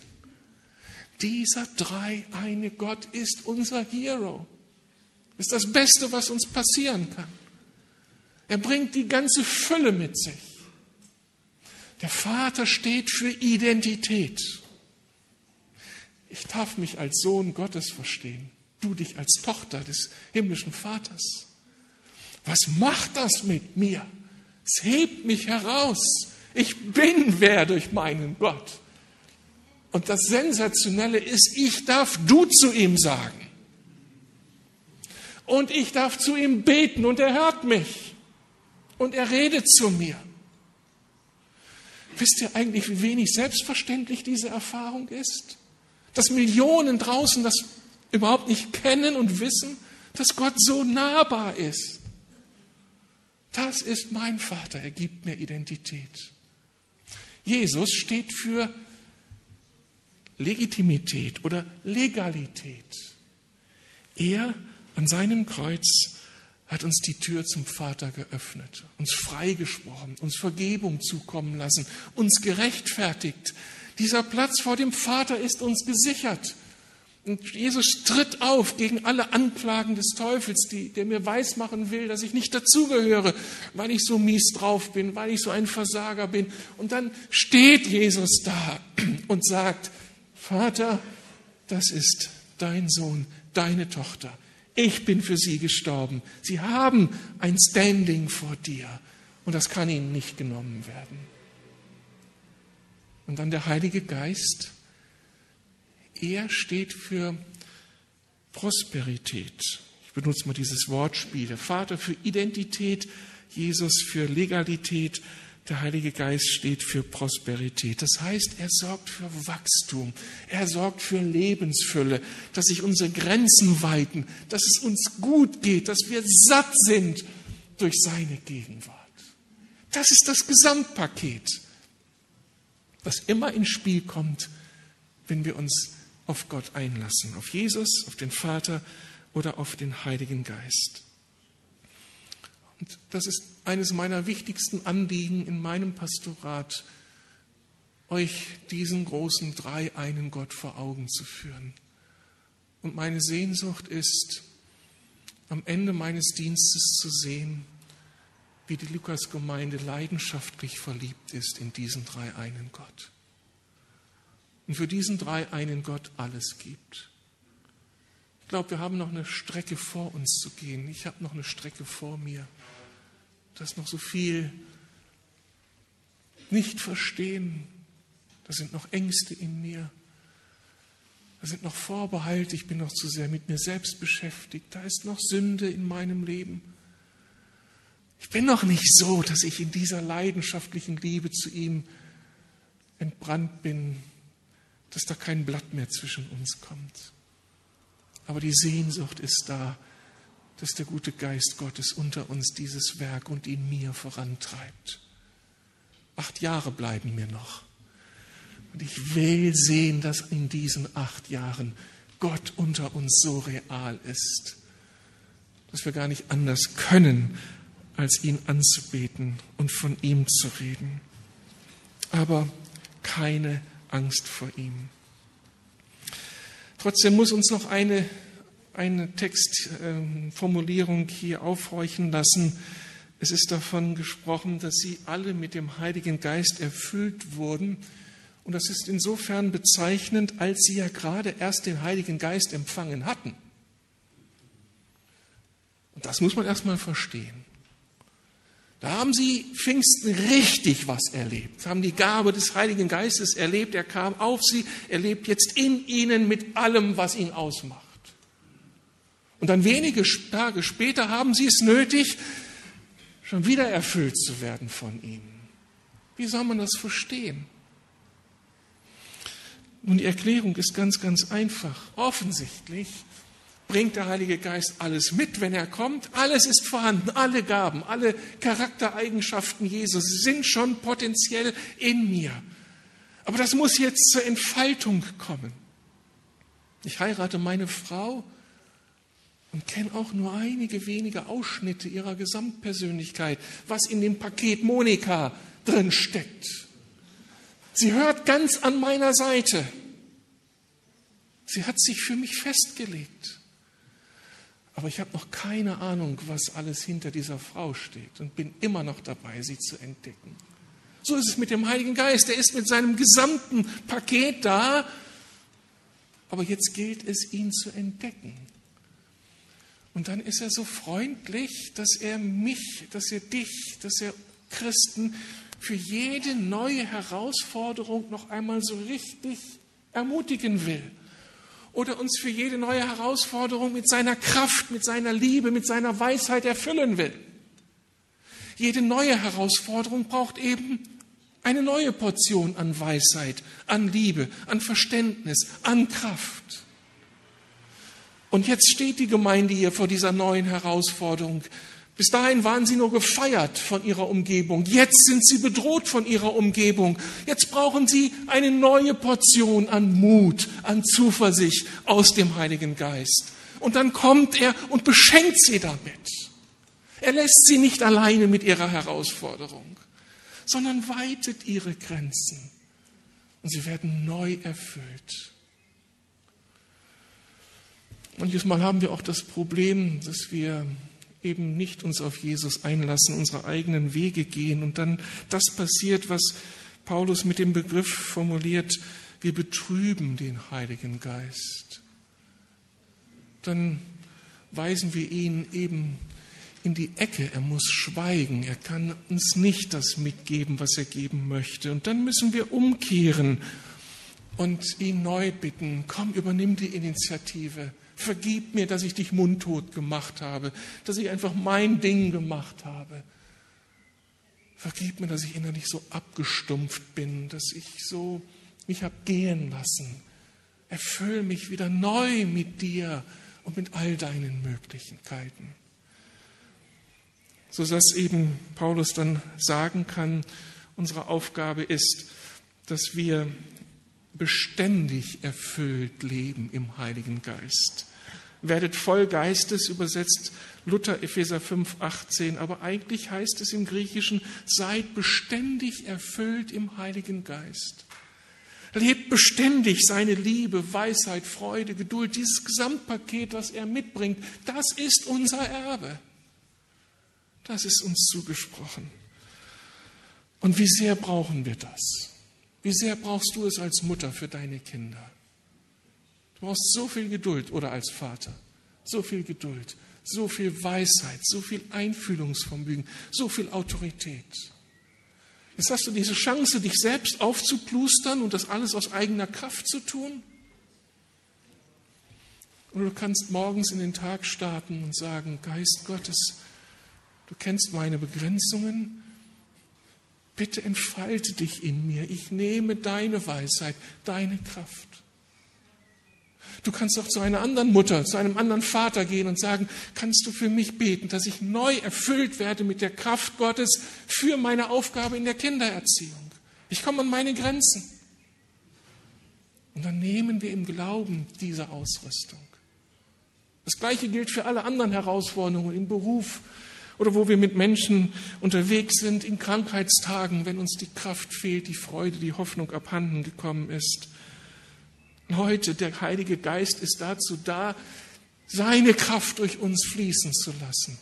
Dieser drei eine Gott ist unser Hero. Ist das Beste, was uns passieren kann. Er bringt die ganze Fülle mit sich. Der Vater steht für Identität. Ich darf mich als Sohn Gottes verstehen, du dich als Tochter des himmlischen Vaters. Was macht das mit mir? Es hebt mich heraus. Ich bin wer durch meinen Gott. Und das Sensationelle ist, ich darf du zu ihm sagen. Und ich darf zu ihm beten und er hört mich. Und er redet zu mir. Wisst ihr eigentlich, wie wenig selbstverständlich diese Erfahrung ist? Dass Millionen draußen das überhaupt nicht kennen und wissen, dass Gott so nahbar ist. Das ist mein Vater, er gibt mir Identität. Jesus steht für Legitimität oder Legalität. Er an seinem Kreuz hat uns die Tür zum Vater geöffnet, uns freigesprochen, uns Vergebung zukommen lassen, uns gerechtfertigt. Dieser Platz vor dem Vater ist uns gesichert. Und Jesus tritt auf gegen alle Anklagen des Teufels, die, der mir weismachen will, dass ich nicht dazugehöre, weil ich so mies drauf bin, weil ich so ein Versager bin. Und dann steht Jesus da und sagt, Vater, das ist dein Sohn, deine Tochter. Ich bin für sie gestorben. Sie haben ein Standing vor dir und das kann ihnen nicht genommen werden. Und dann der Heilige Geist. Er steht für Prosperität. Ich benutze mal dieses Wortspiel. Der Vater für Identität, Jesus für Legalität, der Heilige Geist steht für Prosperität. Das heißt, er sorgt für Wachstum. Er sorgt für Lebensfülle, dass sich unsere Grenzen weiten, dass es uns gut geht, dass wir satt sind durch seine Gegenwart. Das ist das Gesamtpaket, was immer ins Spiel kommt, wenn wir uns auf Gott einlassen, auf Jesus, auf den Vater oder auf den Heiligen Geist. Und das ist eines meiner wichtigsten Anliegen in meinem Pastorat, euch diesen großen drei einen Gott vor Augen zu führen. Und meine Sehnsucht ist, am Ende meines Dienstes zu sehen, wie die Lukasgemeinde leidenschaftlich verliebt ist in diesen drei einen Gott. Und für diesen drei einen Gott alles gibt. Ich glaube, wir haben noch eine Strecke vor uns zu gehen. Ich habe noch eine Strecke vor mir. Da ist noch so viel nicht verstehen. Da sind noch Ängste in mir. Da sind noch Vorbehalte. Ich bin noch zu sehr mit mir selbst beschäftigt. Da ist noch Sünde in meinem Leben. Ich bin noch nicht so, dass ich in dieser leidenschaftlichen Liebe zu ihm entbrannt bin, dass da kein Blatt mehr zwischen uns kommt. Aber die Sehnsucht ist da, dass der gute Geist Gottes unter uns dieses Werk und in mir vorantreibt. Acht Jahre bleiben mir noch. Und ich will sehen, dass in diesen acht Jahren Gott unter uns so real ist, dass wir gar nicht anders können, als ihn anzubeten und von ihm zu reden. Aber keine Angst vor ihm. Trotzdem muss uns noch eine eine Textformulierung hier aufhorchen lassen. Es ist davon gesprochen, dass sie alle mit dem Heiligen Geist erfüllt wurden. Und das ist insofern bezeichnend, als sie ja gerade erst den Heiligen Geist empfangen hatten. Und das muss man erstmal verstehen. Da haben sie Pfingsten richtig was erlebt, haben die Gabe des Heiligen Geistes erlebt. Er kam auf sie, er lebt jetzt in ihnen mit allem, was ihn ausmacht. Und dann wenige Tage später haben sie es nötig, schon wieder erfüllt zu werden von ihm. Wie soll man das verstehen? Nun, die Erklärung ist ganz, ganz einfach. Offensichtlich bringt der Heilige Geist alles mit, wenn er kommt. Alles ist vorhanden, alle Gaben, alle Charaktereigenschaften Jesus sind schon potenziell in mir. Aber das muss jetzt zur Entfaltung kommen. Ich heirate meine Frau und kenne auch nur einige wenige Ausschnitte ihrer Gesamtpersönlichkeit, was in dem Paket Monika drin steckt. Sie hört ganz an meiner Seite. Sie hat sich für mich festgelegt. Aber ich habe noch keine Ahnung, was alles hinter dieser Frau steht und bin immer noch dabei, sie zu entdecken. So ist es mit dem Heiligen Geist. Er ist mit seinem gesamten Paket da. Aber jetzt gilt es, ihn zu entdecken. Und dann ist er so freundlich, dass er mich, dass er dich, dass er Christen für jede neue Herausforderung noch einmal so richtig ermutigen will oder uns für jede neue Herausforderung mit seiner Kraft, mit seiner Liebe, mit seiner Weisheit erfüllen will. Jede neue Herausforderung braucht eben eine neue Portion an Weisheit, an Liebe, an Verständnis, an Kraft. Und jetzt steht die Gemeinde hier vor dieser neuen Herausforderung. Bis dahin waren sie nur gefeiert von ihrer Umgebung. Jetzt sind sie bedroht von ihrer Umgebung. Jetzt brauchen sie eine neue Portion an Mut, an Zuversicht aus dem Heiligen Geist. Und dann kommt er und beschenkt sie damit. Er lässt sie nicht alleine mit ihrer Herausforderung, sondern weitet ihre Grenzen. Und sie werden neu erfüllt. Manches Mal haben wir auch das Problem, dass wir eben nicht uns auf Jesus einlassen, unsere eigenen Wege gehen und dann das passiert, was Paulus mit dem Begriff formuliert, wir betrüben den Heiligen Geist. Dann weisen wir ihn eben in die Ecke, er muss schweigen, er kann uns nicht das mitgeben, was er geben möchte. Und dann müssen wir umkehren und ihn neu bitten, komm, übernimm die Initiative. Vergib mir, dass ich dich mundtot gemacht habe, dass ich einfach mein Ding gemacht habe. Vergib mir, dass ich innerlich so abgestumpft bin, dass ich so mich habe gehen lassen. Erfüll mich wieder neu mit dir und mit all deinen Möglichkeiten. So dass eben Paulus dann sagen kann, unsere Aufgabe ist, dass wir beständig erfüllt leben im Heiligen Geist werdet voll Geistes, übersetzt Luther Epheser 5, 18. Aber eigentlich heißt es im Griechischen, seid beständig erfüllt im Heiligen Geist. Lebt beständig seine Liebe, Weisheit, Freude, Geduld, dieses Gesamtpaket, was er mitbringt, das ist unser Erbe. Das ist uns zugesprochen. Und wie sehr brauchen wir das? Wie sehr brauchst du es als Mutter für deine Kinder? Du brauchst so viel Geduld oder als Vater, so viel Geduld, so viel Weisheit, so viel Einfühlungsvermögen, so viel Autorität. Jetzt hast du diese Chance, dich selbst aufzuplustern und das alles aus eigener Kraft zu tun. Und du kannst morgens in den Tag starten und sagen, Geist Gottes, du kennst meine Begrenzungen, bitte entfalte dich in mir, ich nehme deine Weisheit, deine Kraft. Du kannst auch zu einer anderen Mutter, zu einem anderen Vater gehen und sagen, kannst du für mich beten, dass ich neu erfüllt werde mit der Kraft Gottes für meine Aufgabe in der Kindererziehung. Ich komme an meine Grenzen. Und dann nehmen wir im Glauben diese Ausrüstung. Das Gleiche gilt für alle anderen Herausforderungen im Beruf oder wo wir mit Menschen unterwegs sind, in Krankheitstagen, wenn uns die Kraft fehlt, die Freude, die Hoffnung abhanden gekommen ist. Leute, der Heilige Geist ist dazu da, seine Kraft durch uns fließen zu lassen.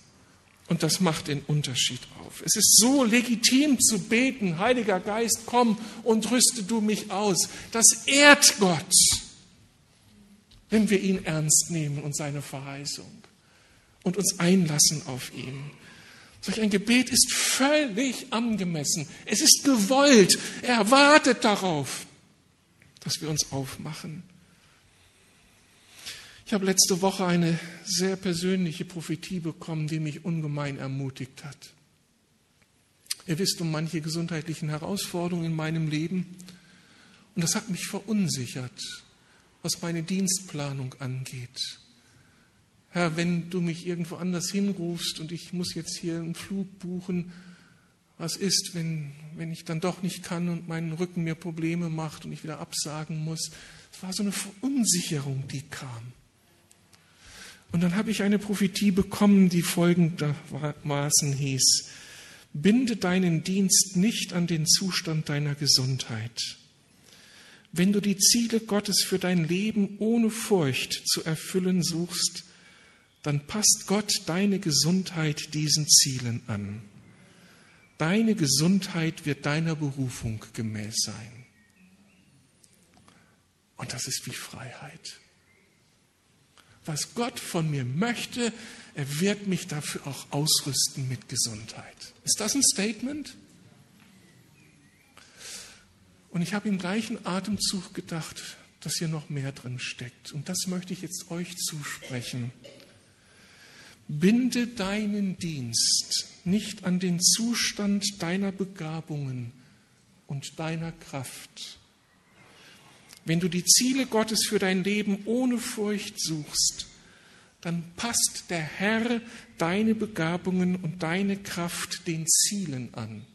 Und das macht den Unterschied auf. Es ist so legitim zu beten, Heiliger Geist, komm und rüste du mich aus. Das ehrt Gott, wenn wir ihn ernst nehmen und seine Verheißung und uns einlassen auf ihn. Solch ein Gebet ist völlig angemessen. Es ist gewollt. Er wartet darauf, dass wir uns aufmachen. Ich habe letzte Woche eine sehr persönliche Prophetie bekommen, die mich ungemein ermutigt hat. Ihr wisst um manche gesundheitlichen Herausforderungen in meinem Leben und das hat mich verunsichert, was meine Dienstplanung angeht. Herr, wenn du mich irgendwo anders hinrufst und ich muss jetzt hier einen Flug buchen, was ist, wenn, wenn ich dann doch nicht kann und mein Rücken mir Probleme macht und ich wieder absagen muss? Es war so eine Verunsicherung, die kam. Und dann habe ich eine Prophetie bekommen, die folgendermaßen hieß, binde deinen Dienst nicht an den Zustand deiner Gesundheit. Wenn du die Ziele Gottes für dein Leben ohne Furcht zu erfüllen suchst, dann passt Gott deine Gesundheit diesen Zielen an. Deine Gesundheit wird deiner Berufung gemäß sein. Und das ist wie Freiheit was Gott von mir möchte, er wird mich dafür auch ausrüsten mit Gesundheit. Ist das ein Statement? Und ich habe im gleichen Atemzug gedacht, dass hier noch mehr drin steckt. Und das möchte ich jetzt euch zusprechen. Binde deinen Dienst nicht an den Zustand deiner Begabungen und deiner Kraft, wenn du die Ziele Gottes für dein Leben ohne Furcht suchst, dann passt der Herr deine Begabungen und deine Kraft den Zielen an.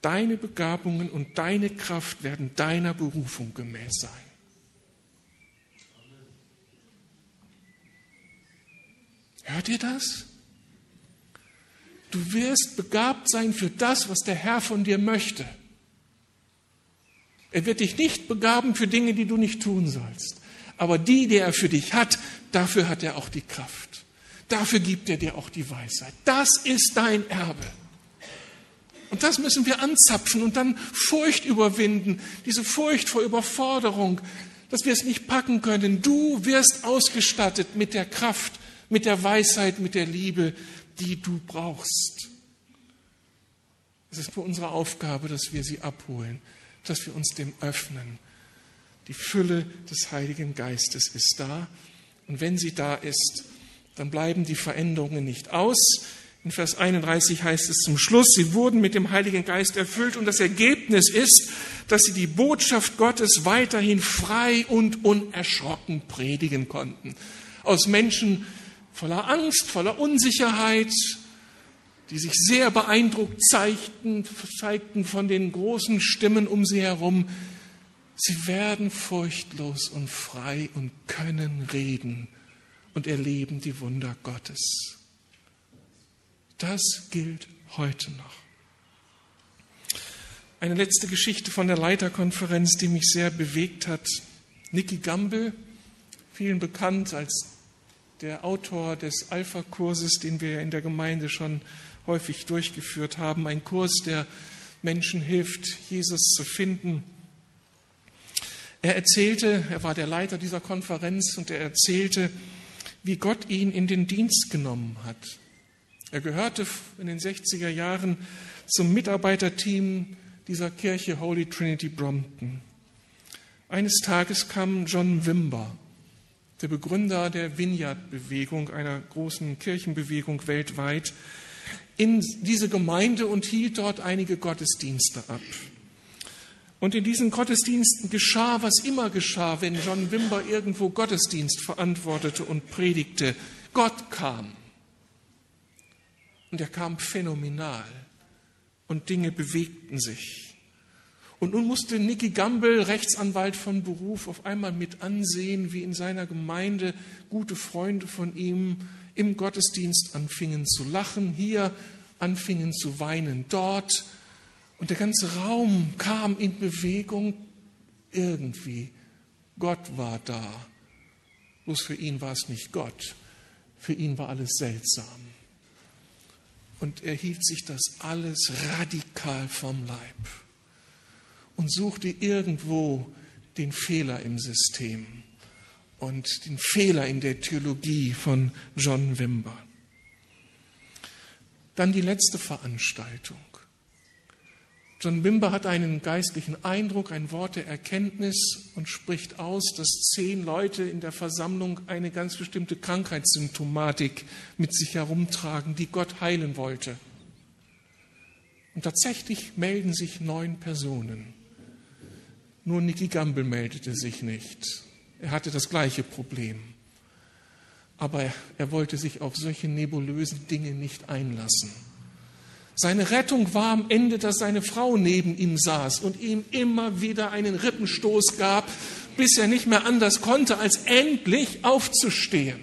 Deine Begabungen und deine Kraft werden deiner Berufung gemäß sein. Hört ihr das? Du wirst begabt sein für das, was der Herr von dir möchte. Er wird dich nicht begaben für Dinge, die du nicht tun sollst. Aber die, die er für dich hat, dafür hat er auch die Kraft. Dafür gibt er dir auch die Weisheit. Das ist dein Erbe. Und das müssen wir anzapfen und dann Furcht überwinden, diese Furcht vor Überforderung, dass wir es nicht packen können. Du wirst ausgestattet mit der Kraft, mit der Weisheit, mit der Liebe, die du brauchst. Es ist nur unsere Aufgabe, dass wir sie abholen dass wir uns dem öffnen. Die Fülle des Heiligen Geistes ist da. Und wenn sie da ist, dann bleiben die Veränderungen nicht aus. In Vers 31 heißt es zum Schluss, sie wurden mit dem Heiligen Geist erfüllt und das Ergebnis ist, dass sie die Botschaft Gottes weiterhin frei und unerschrocken predigen konnten. Aus Menschen voller Angst, voller Unsicherheit, die sich sehr beeindruckt zeigten, zeigten von den großen Stimmen um sie herum. Sie werden furchtlos und frei und können reden und erleben die Wunder Gottes. Das gilt heute noch. Eine letzte Geschichte von der Leiterkonferenz, die mich sehr bewegt hat. Nicky Gamble, vielen bekannt als der Autor des Alpha-Kurses, den wir in der Gemeinde schon häufig durchgeführt haben. Ein Kurs, der Menschen hilft, Jesus zu finden. Er erzählte, er war der Leiter dieser Konferenz und er erzählte, wie Gott ihn in den Dienst genommen hat. Er gehörte in den 60er Jahren zum Mitarbeiterteam dieser Kirche Holy Trinity Brompton. Eines Tages kam John Wimber, der Begründer der Vineyard-Bewegung, einer großen Kirchenbewegung weltweit, in diese Gemeinde und hielt dort einige Gottesdienste ab. Und in diesen Gottesdiensten geschah, was immer geschah, wenn John Wimber irgendwo Gottesdienst verantwortete und predigte. Gott kam. Und er kam phänomenal. Und Dinge bewegten sich. Und nun musste Nicky Gamble, Rechtsanwalt von Beruf, auf einmal mit ansehen, wie in seiner Gemeinde gute Freunde von ihm im Gottesdienst anfingen zu lachen, hier anfingen zu weinen, dort. Und der ganze Raum kam in Bewegung irgendwie. Gott war da. Bloß für ihn war es nicht Gott. Für ihn war alles seltsam. Und er hielt sich das alles radikal vom Leib und suchte irgendwo den Fehler im System und den Fehler in der Theologie von John Wimber. Dann die letzte Veranstaltung. John Wimber hat einen geistlichen Eindruck, ein Wort der Erkenntnis und spricht aus, dass zehn Leute in der Versammlung eine ganz bestimmte Krankheitssymptomatik mit sich herumtragen, die Gott heilen wollte. Und tatsächlich melden sich neun Personen. Nur Nicky Gamble meldete sich nicht. Er hatte das gleiche Problem. Aber er wollte sich auf solche nebulösen Dinge nicht einlassen. Seine Rettung war am Ende, dass seine Frau neben ihm saß und ihm immer wieder einen Rippenstoß gab, bis er nicht mehr anders konnte, als endlich aufzustehen.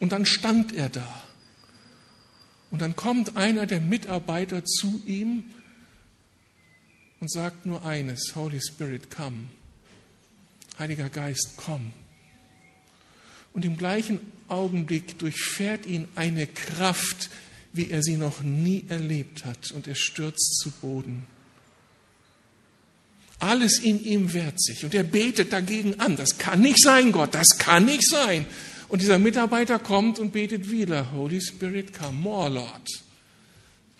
Und dann stand er da. Und dann kommt einer der Mitarbeiter zu ihm und sagt nur eines, Holy Spirit, komm. Heiliger Geist, komm. Und im gleichen Augenblick durchfährt ihn eine Kraft, wie er sie noch nie erlebt hat, und er stürzt zu Boden. Alles in ihm wehrt sich und er betet dagegen an. Das kann nicht sein, Gott, das kann nicht sein. Und dieser Mitarbeiter kommt und betet wieder, Holy Spirit, come, more, Lord.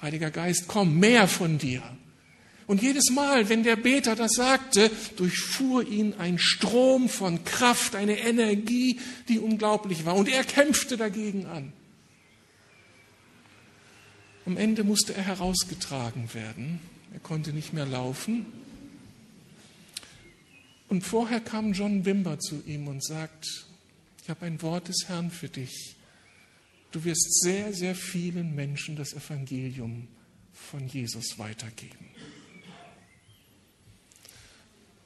Heiliger Geist, komm, mehr von dir. Und jedes Mal, wenn der Beter das sagte, durchfuhr ihn ein Strom von Kraft, eine Energie, die unglaublich war. Und er kämpfte dagegen an. Am Ende musste er herausgetragen werden. Er konnte nicht mehr laufen. Und vorher kam John Wimber zu ihm und sagt, ich habe ein Wort des Herrn für dich. Du wirst sehr, sehr vielen Menschen das Evangelium von Jesus weitergeben.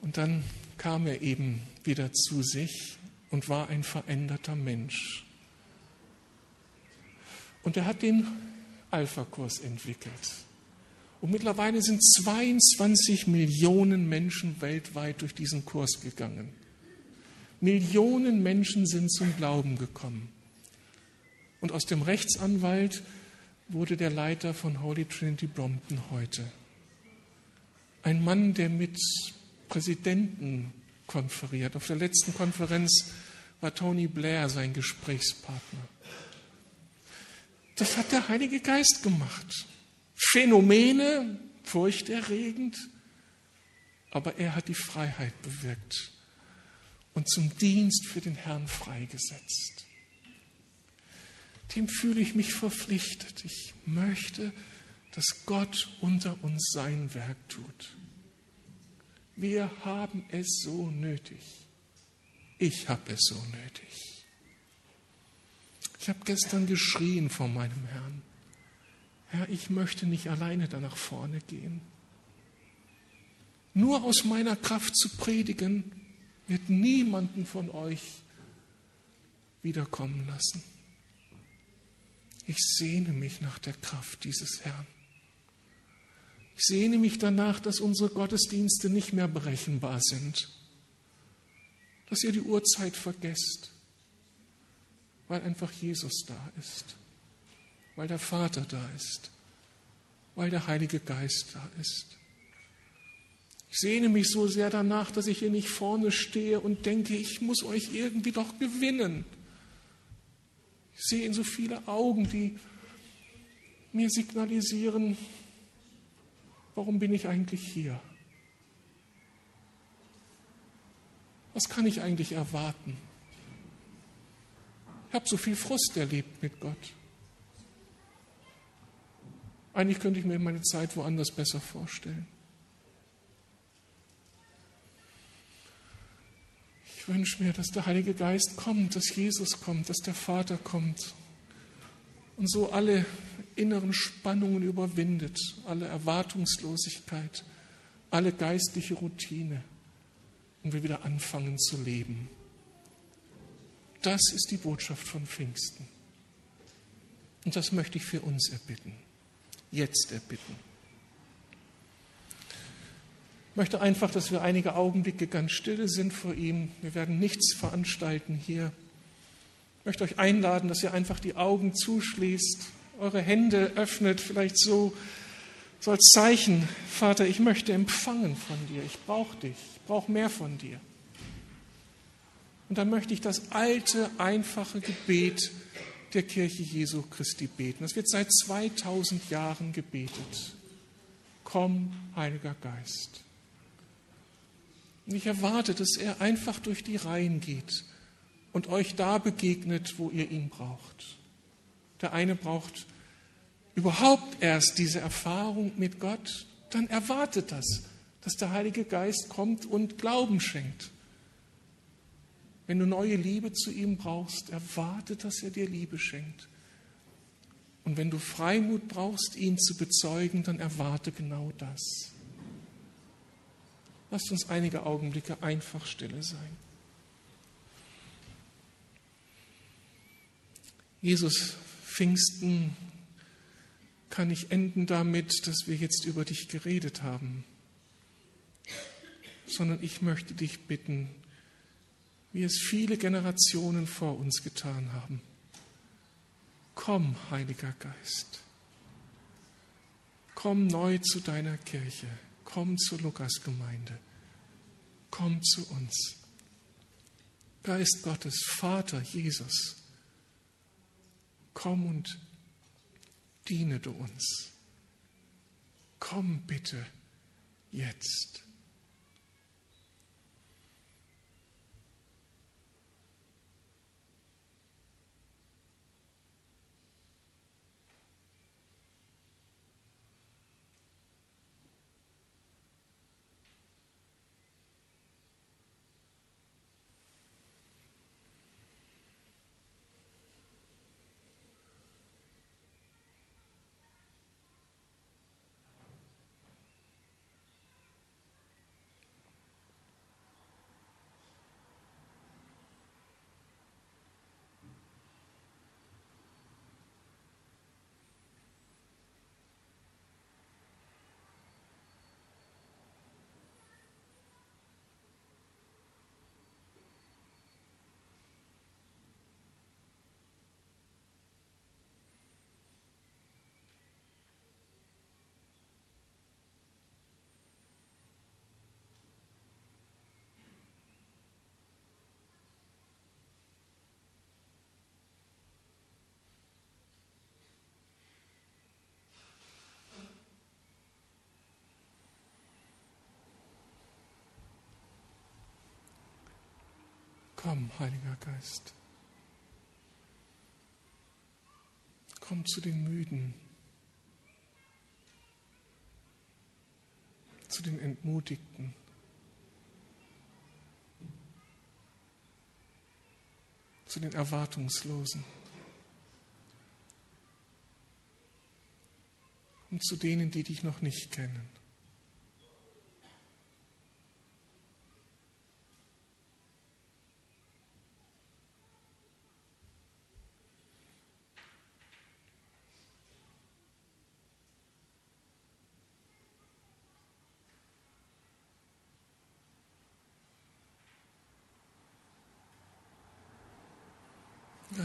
Und dann kam er eben wieder zu sich und war ein veränderter Mensch. Und er hat den Alpha-Kurs entwickelt. Und mittlerweile sind 22 Millionen Menschen weltweit durch diesen Kurs gegangen. Millionen Menschen sind zum Glauben gekommen. Und aus dem Rechtsanwalt wurde der Leiter von Holy Trinity Brompton heute. Ein Mann, der mit Präsidenten konferiert. Auf der letzten Konferenz war Tony Blair sein Gesprächspartner. Das hat der Heilige Geist gemacht. Phänomene, furchterregend, aber er hat die Freiheit bewirkt und zum Dienst für den Herrn freigesetzt. Dem fühle ich mich verpflichtet. Ich möchte, dass Gott unter uns sein Werk tut. Wir haben es so nötig. Ich habe es so nötig. Ich habe gestern geschrien vor meinem Herrn. Herr, ich möchte nicht alleine da nach vorne gehen. Nur aus meiner Kraft zu predigen, wird niemanden von euch wiederkommen lassen. Ich sehne mich nach der Kraft dieses Herrn. Ich sehne mich danach, dass unsere Gottesdienste nicht mehr berechenbar sind, dass ihr die Uhrzeit vergesst, weil einfach Jesus da ist, weil der Vater da ist, weil der Heilige Geist da ist. Ich sehne mich so sehr danach, dass ich hier nicht vorne stehe und denke, ich muss euch irgendwie doch gewinnen. Ich sehe in so viele Augen, die mir signalisieren, warum bin ich eigentlich hier? Was kann ich eigentlich erwarten? Ich habe so viel Frust erlebt mit Gott. Eigentlich könnte ich mir meine Zeit woanders besser vorstellen. Ich wünsche mir, dass der Heilige Geist kommt, dass Jesus kommt, dass der Vater kommt und so alle inneren Spannungen überwindet, alle Erwartungslosigkeit, alle geistliche Routine und wir wieder anfangen zu leben. Das ist die Botschaft von Pfingsten. Und das möchte ich für uns erbitten, jetzt erbitten. Ich möchte einfach, dass wir einige Augenblicke ganz stille sind vor ihm. Wir werden nichts veranstalten hier. Ich möchte euch einladen, dass ihr einfach die Augen zuschließt eure Hände öffnet, vielleicht so, so als Zeichen, Vater, ich möchte empfangen von dir, ich brauche dich, ich brauche mehr von dir. Und dann möchte ich das alte, einfache Gebet der Kirche Jesu Christi beten. Das wird seit 2000 Jahren gebetet. Komm, Heiliger Geist. Und ich erwarte, dass er einfach durch die Reihen geht und euch da begegnet, wo ihr ihn braucht. Der eine braucht überhaupt erst diese Erfahrung mit Gott, dann erwartet das, dass der Heilige Geist kommt und Glauben schenkt. Wenn du neue Liebe zu ihm brauchst, erwarte, dass er dir Liebe schenkt. Und wenn du Freimut brauchst, ihn zu bezeugen, dann erwarte genau das. Lasst uns einige Augenblicke einfach stille sein. Jesus, Pfingsten kann nicht enden damit, dass wir jetzt über dich geredet haben, sondern ich möchte dich bitten, wie es viele Generationen vor uns getan haben. Komm, Heiliger Geist. Komm neu zu deiner Kirche. Komm zur Lukasgemeinde. Komm zu uns. Geist Gottes, Vater Jesus, komm und diene du uns. Komm bitte jetzt. Komm, Heiliger Geist. Komm zu den Müden, zu den Entmutigten. zu den Erwartungslosen und zu denen, die dich noch nicht kennen.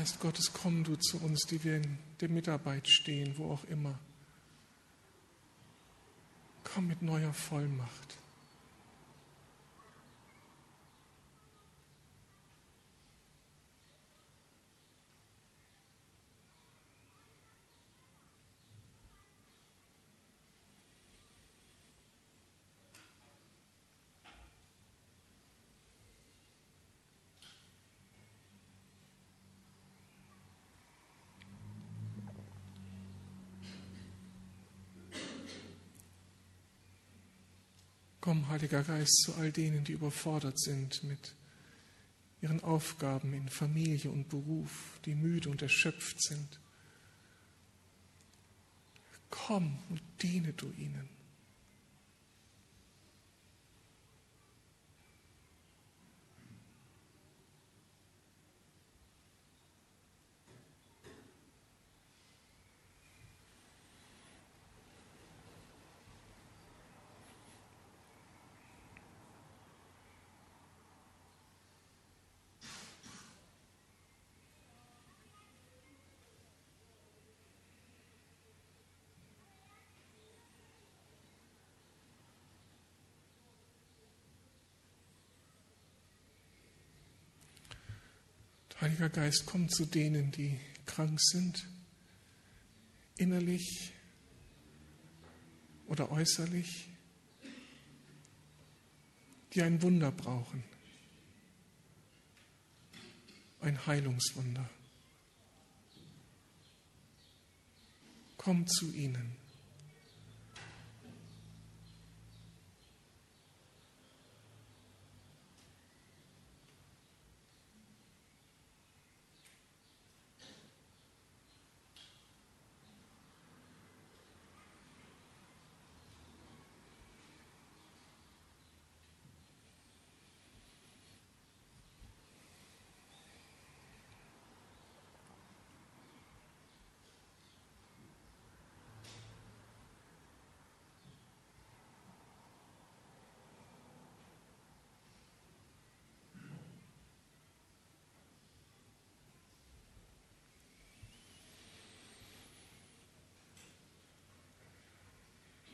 Geist Gottes, komm du zu uns, die wir in der Mitarbeit stehen, wo auch immer. Komm mit neuer Vollmacht. Komm, Heiliger Geist, zu all denen, die überfordert sind mit ihren Aufgaben in Familie und Beruf, die müde und erschöpft sind. Komm und diene du ihnen. Heiliger Geist, komm zu denen, die krank sind, innerlich oder äußerlich, die ein Wunder brauchen, ein Heilungswunder. Komm zu ihnen.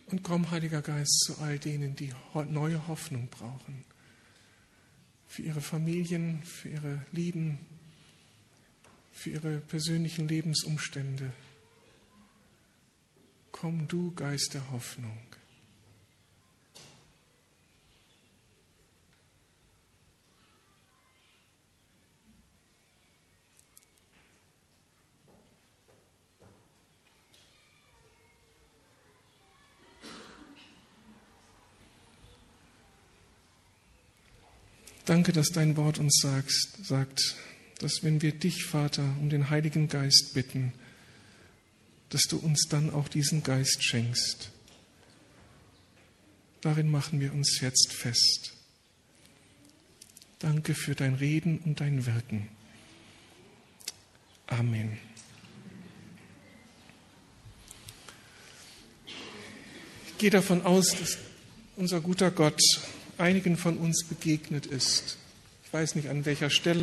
Und komm, Heiliger Geist, zu all denen, die neue Hoffnung brauchen. Für ihre Familien, für ihre Lieben, für ihre persönlichen Lebensumstände. Komm du, Geist der Hoffnung. Danke, dass dein Wort uns sagst, sagt, dass wenn wir dich, Vater, um den Heiligen Geist bitten, dass du uns dann auch diesen Geist schenkst. Darin machen wir uns jetzt fest. Danke für dein Reden und dein Wirken. Amen. Ich gehe davon aus, dass unser guter Gott einigen von uns begegnet ist. Ich weiß nicht an welcher Stelle.